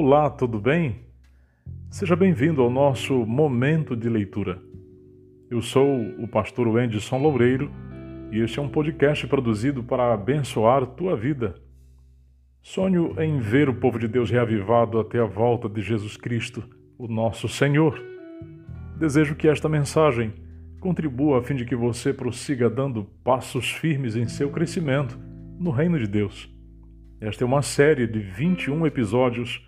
Olá, tudo bem? Seja bem-vindo ao nosso momento de leitura. Eu sou o pastor Wenderson Loureiro e este é um podcast produzido para abençoar tua vida. Sonho em ver o povo de Deus reavivado até a volta de Jesus Cristo, o nosso Senhor. Desejo que esta mensagem contribua a fim de que você prossiga dando passos firmes em seu crescimento no reino de Deus. Esta é uma série de 21 episódios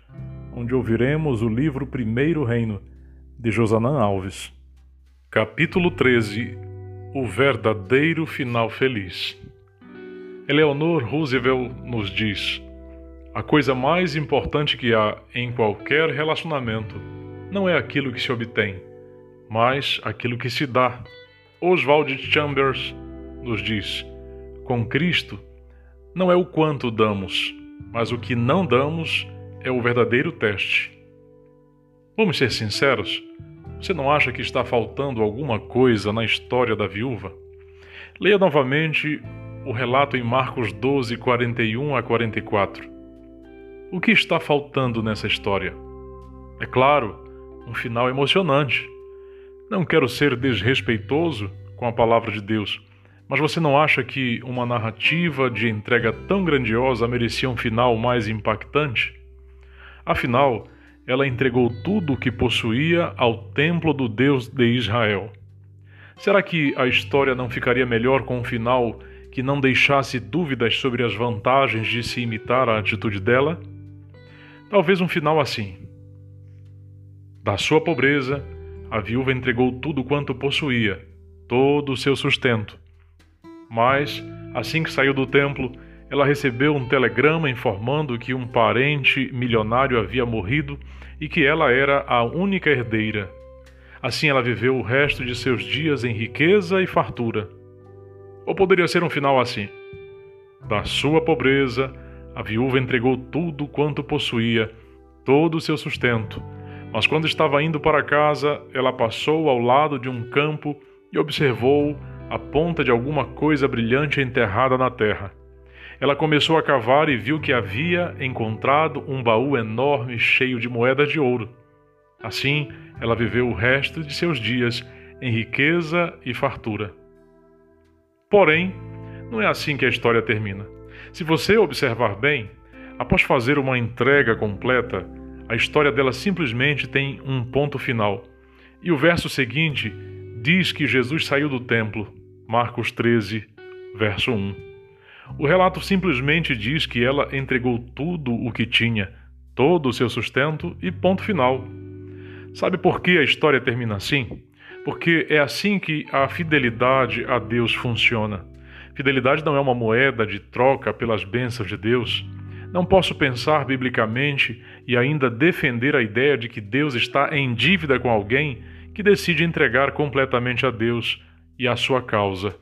onde ouviremos o livro Primeiro Reino, de Josanã Alves. Capítulo 13 O verdadeiro final feliz. Eleanor Roosevelt nos diz: A coisa mais importante que há em qualquer relacionamento não é aquilo que se obtém, mas aquilo que se dá. Oswald Chambers nos diz: Com Cristo, não é o quanto damos, mas o que não damos é o verdadeiro teste. Vamos ser sinceros? Você não acha que está faltando alguma coisa na história da viúva? Leia novamente o relato em Marcos 12, 41 a 44. O que está faltando nessa história? É claro, um final emocionante. Não quero ser desrespeitoso com a palavra de Deus, mas você não acha que uma narrativa de entrega tão grandiosa merecia um final mais impactante? Afinal, ela entregou tudo o que possuía ao templo do Deus de Israel. Será que a história não ficaria melhor com um final que não deixasse dúvidas sobre as vantagens de se imitar a atitude dela? Talvez um final assim. Da sua pobreza, a viúva entregou tudo quanto possuía, todo o seu sustento. Mas, assim que saiu do templo, ela recebeu um telegrama informando que um parente milionário havia morrido e que ela era a única herdeira. Assim ela viveu o resto de seus dias em riqueza e fartura. Ou poderia ser um final assim: Da sua pobreza, a viúva entregou tudo quanto possuía, todo o seu sustento. Mas quando estava indo para casa, ela passou ao lado de um campo e observou a ponta de alguma coisa brilhante enterrada na terra. Ela começou a cavar e viu que havia encontrado um baú enorme cheio de moedas de ouro. Assim, ela viveu o resto de seus dias em riqueza e fartura. Porém, não é assim que a história termina. Se você observar bem, após fazer uma entrega completa, a história dela simplesmente tem um ponto final. E o verso seguinte diz que Jesus saiu do templo. Marcos 13, verso 1. O relato simplesmente diz que ela entregou tudo o que tinha, todo o seu sustento e ponto final. Sabe por que a história termina assim? Porque é assim que a fidelidade a Deus funciona. Fidelidade não é uma moeda de troca pelas bênçãos de Deus. Não posso pensar biblicamente e ainda defender a ideia de que Deus está em dívida com alguém que decide entregar completamente a Deus e a sua causa.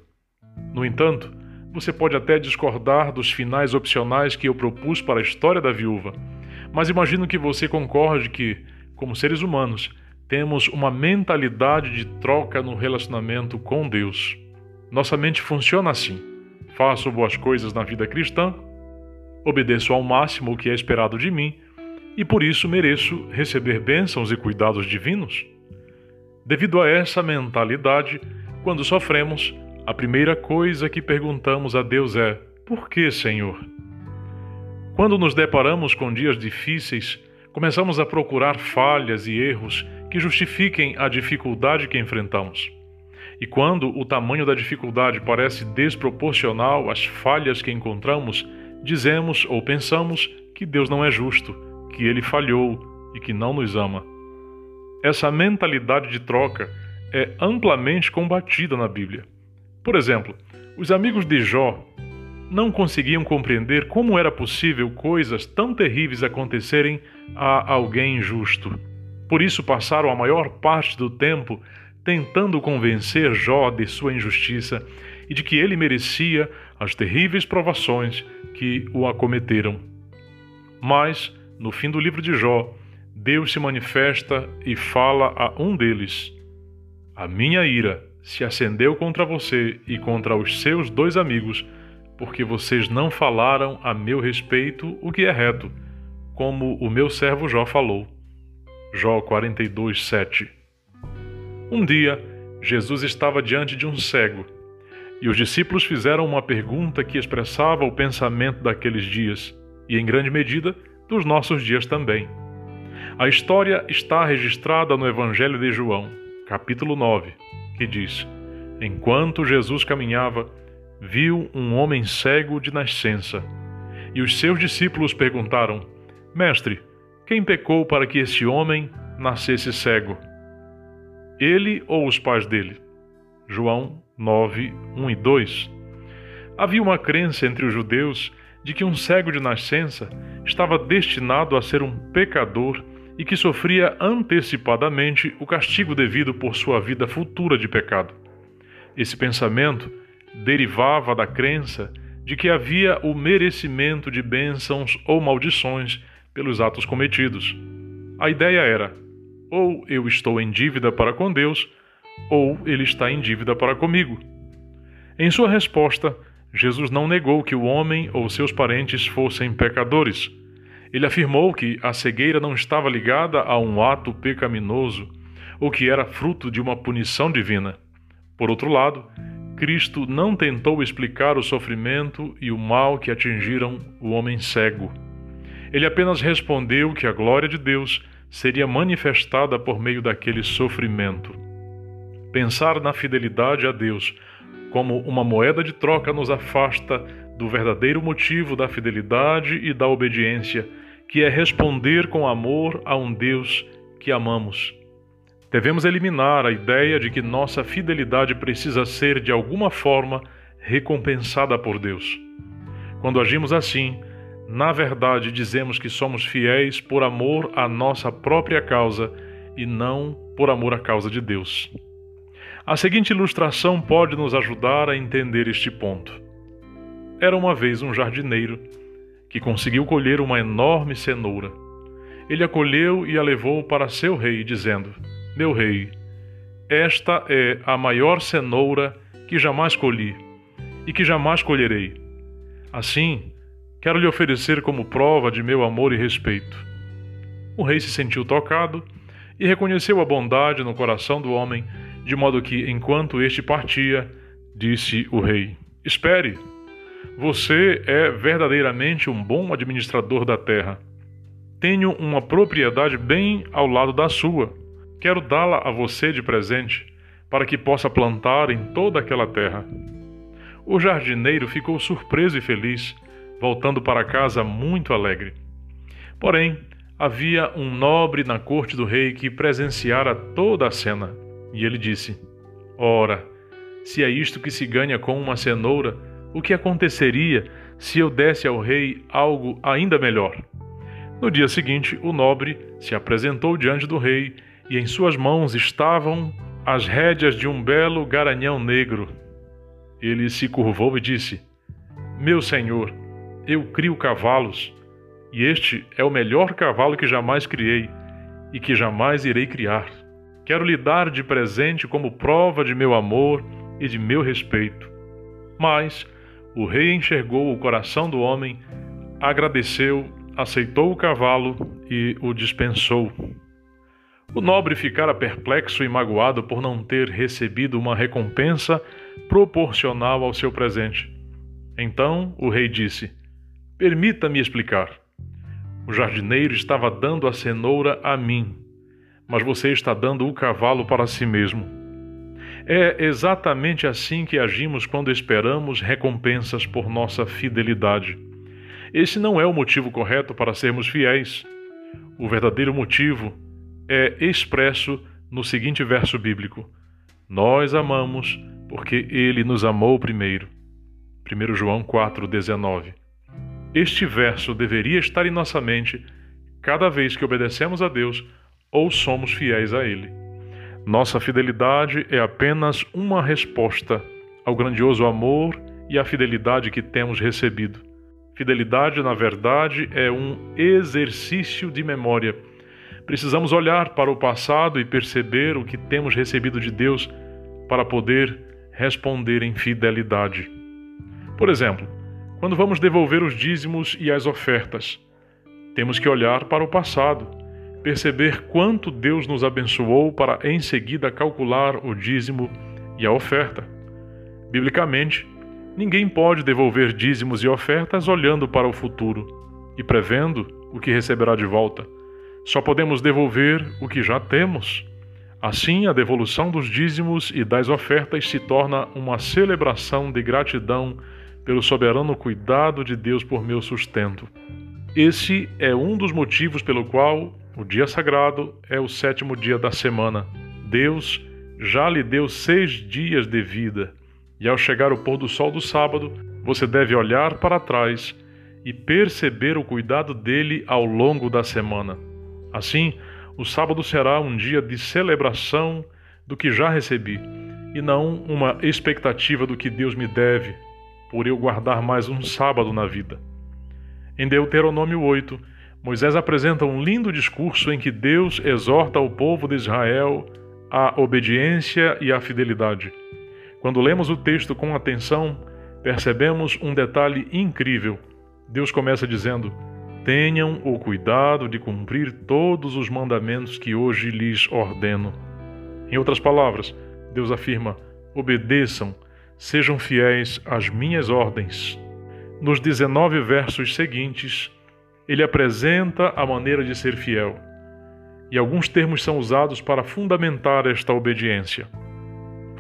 No entanto, você pode até discordar dos finais opcionais que eu propus para a história da viúva, mas imagino que você concorde que, como seres humanos, temos uma mentalidade de troca no relacionamento com Deus. Nossa mente funciona assim: faço boas coisas na vida cristã, obedeço ao máximo o que é esperado de mim e por isso mereço receber bênçãos e cuidados divinos. Devido a essa mentalidade, quando sofremos, a primeira coisa que perguntamos a Deus é: Por que, Senhor? Quando nos deparamos com dias difíceis, começamos a procurar falhas e erros que justifiquem a dificuldade que enfrentamos. E quando o tamanho da dificuldade parece desproporcional às falhas que encontramos, dizemos ou pensamos que Deus não é justo, que ele falhou e que não nos ama. Essa mentalidade de troca é amplamente combatida na Bíblia. Por exemplo, os amigos de Jó não conseguiam compreender como era possível coisas tão terríveis acontecerem a alguém injusto. Por isso passaram a maior parte do tempo tentando convencer Jó de sua injustiça e de que ele merecia as terríveis provações que o acometeram. Mas, no fim do livro de Jó, Deus se manifesta e fala a um deles: A minha ira se acendeu contra você e contra os seus dois amigos, porque vocês não falaram a meu respeito o que é reto, como o meu servo Jó falou. Jó 42, 7. Um dia, Jesus estava diante de um cego, e os discípulos fizeram uma pergunta que expressava o pensamento daqueles dias, e em grande medida dos nossos dias também. A história está registrada no Evangelho de João, capítulo 9, que diz: Enquanto Jesus caminhava, viu um homem cego de nascença. E os seus discípulos perguntaram: Mestre, quem pecou para que este homem nascesse cego? Ele ou os pais dele? João 9, 1 e 2. Havia uma crença entre os judeus de que um cego de nascença estava destinado a ser um pecador e que sofria antecipadamente o castigo devido por sua vida futura de pecado. Esse pensamento derivava da crença de que havia o merecimento de bênçãos ou maldições pelos atos cometidos. A ideia era: ou eu estou em dívida para com Deus, ou ele está em dívida para comigo. Em sua resposta, Jesus não negou que o homem ou seus parentes fossem pecadores. Ele afirmou que a cegueira não estava ligada a um ato pecaminoso ou que era fruto de uma punição divina. Por outro lado, Cristo não tentou explicar o sofrimento e o mal que atingiram o homem cego. Ele apenas respondeu que a glória de Deus seria manifestada por meio daquele sofrimento. Pensar na fidelidade a Deus como uma moeda de troca nos afasta do verdadeiro motivo da fidelidade e da obediência, que é responder com amor a um Deus que amamos. Devemos eliminar a ideia de que nossa fidelidade precisa ser de alguma forma recompensada por Deus. Quando agimos assim, na verdade dizemos que somos fiéis por amor à nossa própria causa e não por amor à causa de Deus. A seguinte ilustração pode nos ajudar a entender este ponto. Era uma vez um jardineiro que conseguiu colher uma enorme cenoura. Ele a colheu e a levou para seu rei, dizendo: Meu rei, esta é a maior cenoura que jamais colhi e que jamais colherei. Assim, quero lhe oferecer como prova de meu amor e respeito. O rei se sentiu tocado e reconheceu a bondade no coração do homem de modo que, enquanto este partia, disse o rei: Espere, você é verdadeiramente um bom administrador da terra. Tenho uma propriedade bem ao lado da sua. Quero dá-la a você de presente, para que possa plantar em toda aquela terra. O jardineiro ficou surpreso e feliz, voltando para casa muito alegre. Porém, havia um nobre na corte do rei que presenciara toda a cena. E ele disse: Ora, se é isto que se ganha com uma cenoura, o que aconteceria se eu desse ao rei algo ainda melhor? No dia seguinte, o nobre se apresentou diante do rei e em suas mãos estavam as rédeas de um belo garanhão negro. Ele se curvou e disse: Meu senhor, eu crio cavalos, e este é o melhor cavalo que jamais criei e que jamais irei criar. Quero lhe dar de presente como prova de meu amor e de meu respeito. Mas o rei enxergou o coração do homem, agradeceu, aceitou o cavalo e o dispensou. O nobre ficara perplexo e magoado por não ter recebido uma recompensa proporcional ao seu presente. Então o rei disse: Permita-me explicar. O jardineiro estava dando a cenoura a mim mas você está dando o cavalo para si mesmo. É exatamente assim que agimos quando esperamos recompensas por nossa fidelidade. Esse não é o motivo correto para sermos fiéis. O verdadeiro motivo é expresso no seguinte verso bíblico: Nós amamos porque ele nos amou primeiro. 1 João 4,19. Este verso deveria estar em nossa mente cada vez que obedecemos a Deus ou somos fiéis a Ele. Nossa fidelidade é apenas uma resposta ao grandioso amor e à fidelidade que temos recebido. Fidelidade, na verdade, é um exercício de memória. Precisamos olhar para o passado e perceber o que temos recebido de Deus para poder responder em fidelidade. Por exemplo, quando vamos devolver os dízimos e as ofertas, temos que olhar para o passado, perceber quanto Deus nos abençoou para em seguida calcular o dízimo e a oferta. Biblicamente, ninguém pode devolver dízimos e ofertas olhando para o futuro e prevendo o que receberá de volta. Só podemos devolver o que já temos. Assim, a devolução dos dízimos e das ofertas se torna uma celebração de gratidão pelo soberano cuidado de Deus por meu sustento. Esse é um dos motivos pelo qual o dia sagrado é o sétimo dia da semana. Deus já lhe deu seis dias de vida, e ao chegar o pôr do sol do sábado, você deve olhar para trás e perceber o cuidado dele ao longo da semana. Assim, o sábado será um dia de celebração do que já recebi e não uma expectativa do que Deus me deve, por eu guardar mais um sábado na vida. Em Deuteronômio 8, Moisés apresenta um lindo discurso em que Deus exorta o povo de Israel à obediência e à fidelidade. Quando lemos o texto com atenção, percebemos um detalhe incrível. Deus começa dizendo: Tenham o cuidado de cumprir todos os mandamentos que hoje lhes ordeno. Em outras palavras, Deus afirma: obedeçam, sejam fiéis às minhas ordens. Nos 19 versos seguintes, ele apresenta a maneira de ser fiel. E alguns termos são usados para fundamentar esta obediência.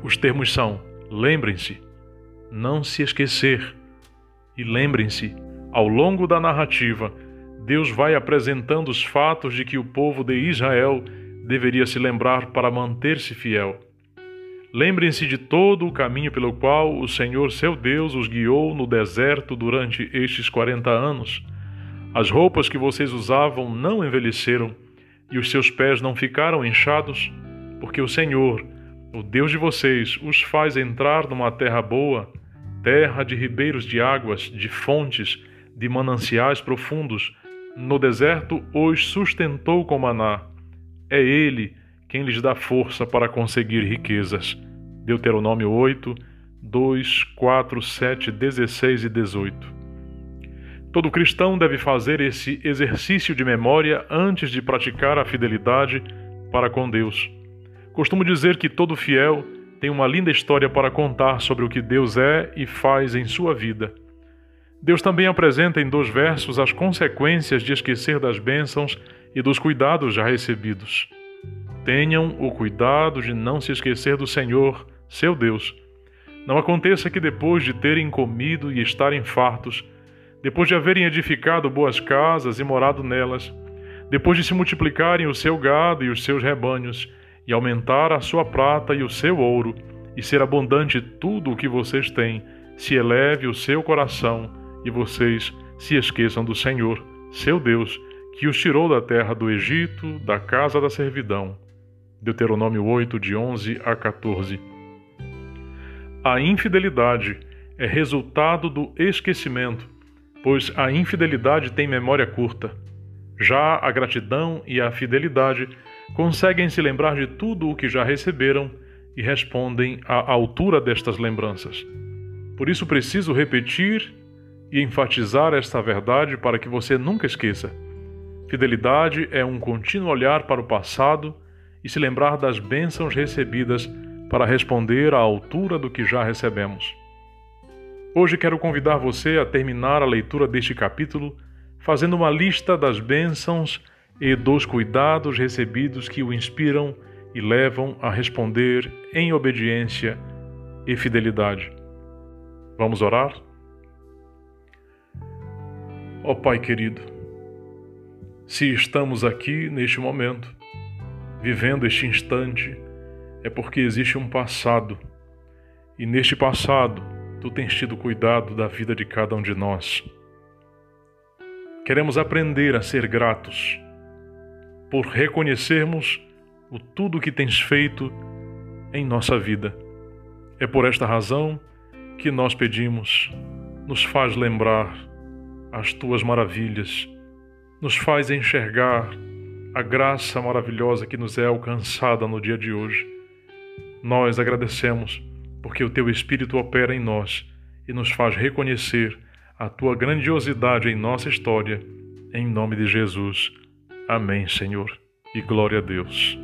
Os termos são: lembrem-se, não se esquecer, e lembrem-se, ao longo da narrativa, Deus vai apresentando os fatos de que o povo de Israel deveria se lembrar para manter-se fiel. Lembrem-se de todo o caminho pelo qual o Senhor seu Deus os guiou no deserto durante estes quarenta anos. As roupas que vocês usavam não envelheceram e os seus pés não ficaram inchados, porque o Senhor, o Deus de vocês, os faz entrar numa terra boa, terra de ribeiros de águas, de fontes, de mananciais profundos, no deserto os sustentou com maná. É Ele quem lhes dá força para conseguir riquezas. Deuteronômio 8, 2, 4, 7, 16 e 18. Todo cristão deve fazer esse exercício de memória antes de praticar a fidelidade para com Deus. Costumo dizer que todo fiel tem uma linda história para contar sobre o que Deus é e faz em sua vida. Deus também apresenta em dois versos as consequências de esquecer das bênçãos e dos cuidados já recebidos. Tenham o cuidado de não se esquecer do Senhor, seu Deus. Não aconteça que depois de terem comido e estarem fartos, depois de haverem edificado boas casas e morado nelas, depois de se multiplicarem o seu gado e os seus rebanhos, e aumentar a sua prata e o seu ouro, e ser abundante tudo o que vocês têm, se eleve o seu coração e vocês se esqueçam do Senhor, seu Deus, que os tirou da terra do Egito, da casa da servidão. Deuteronômio 8, de 11 a 14. A infidelidade é resultado do esquecimento, pois a infidelidade tem memória curta. Já a gratidão e a fidelidade conseguem se lembrar de tudo o que já receberam e respondem à altura destas lembranças. Por isso preciso repetir e enfatizar esta verdade para que você nunca esqueça. Fidelidade é um contínuo olhar para o passado e se lembrar das bênçãos recebidas para responder à altura do que já recebemos. Hoje quero convidar você a terminar a leitura deste capítulo fazendo uma lista das bênçãos e dos cuidados recebidos que o inspiram e levam a responder em obediência e fidelidade. Vamos orar? Ó oh, Pai querido, se estamos aqui neste momento, vivendo este instante, é porque existe um passado, e neste passado tu tens tido cuidado da vida de cada um de nós. Queremos aprender a ser gratos por reconhecermos o tudo que tens feito em nossa vida. É por esta razão que nós pedimos, nos faz lembrar as tuas maravilhas, nos faz enxergar a graça maravilhosa que nos é alcançada no dia de hoje. Nós agradecemos porque o teu Espírito opera em nós e nos faz reconhecer a tua grandiosidade em nossa história em nome de Jesus. Amém, Senhor, e glória a Deus.